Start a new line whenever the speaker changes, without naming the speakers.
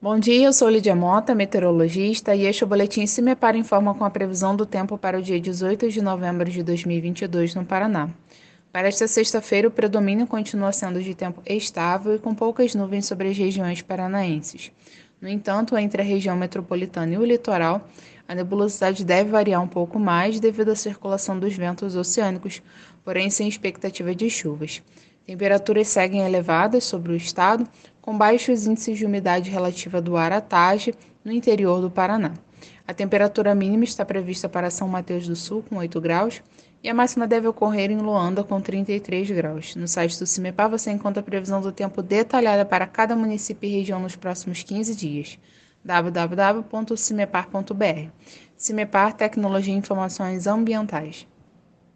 Bom dia, eu sou Lídia Mota, meteorologista, e este é o Boletim Cimepar informa com a previsão do tempo para o dia 18 de novembro de 2022 no Paraná. Para esta sexta-feira, o predomínio continua sendo de tempo estável e com poucas nuvens sobre as regiões paranaenses. No entanto, entre a região metropolitana e o litoral, a nebulosidade deve variar um pouco mais devido à circulação dos ventos oceânicos, porém sem expectativa de chuvas. Temperaturas seguem elevadas sobre o estado, com baixos índices de umidade relativa do ar à tarde no interior do Paraná. A temperatura mínima está prevista para São Mateus do Sul, com 8 graus, e a máxima deve ocorrer em Luanda, com 33 graus. No site do CIMEPAR você encontra a previsão do tempo detalhada para cada município e região nos próximos 15 dias. www.cimepar.br CIMEPAR Tecnologia e Informações Ambientais.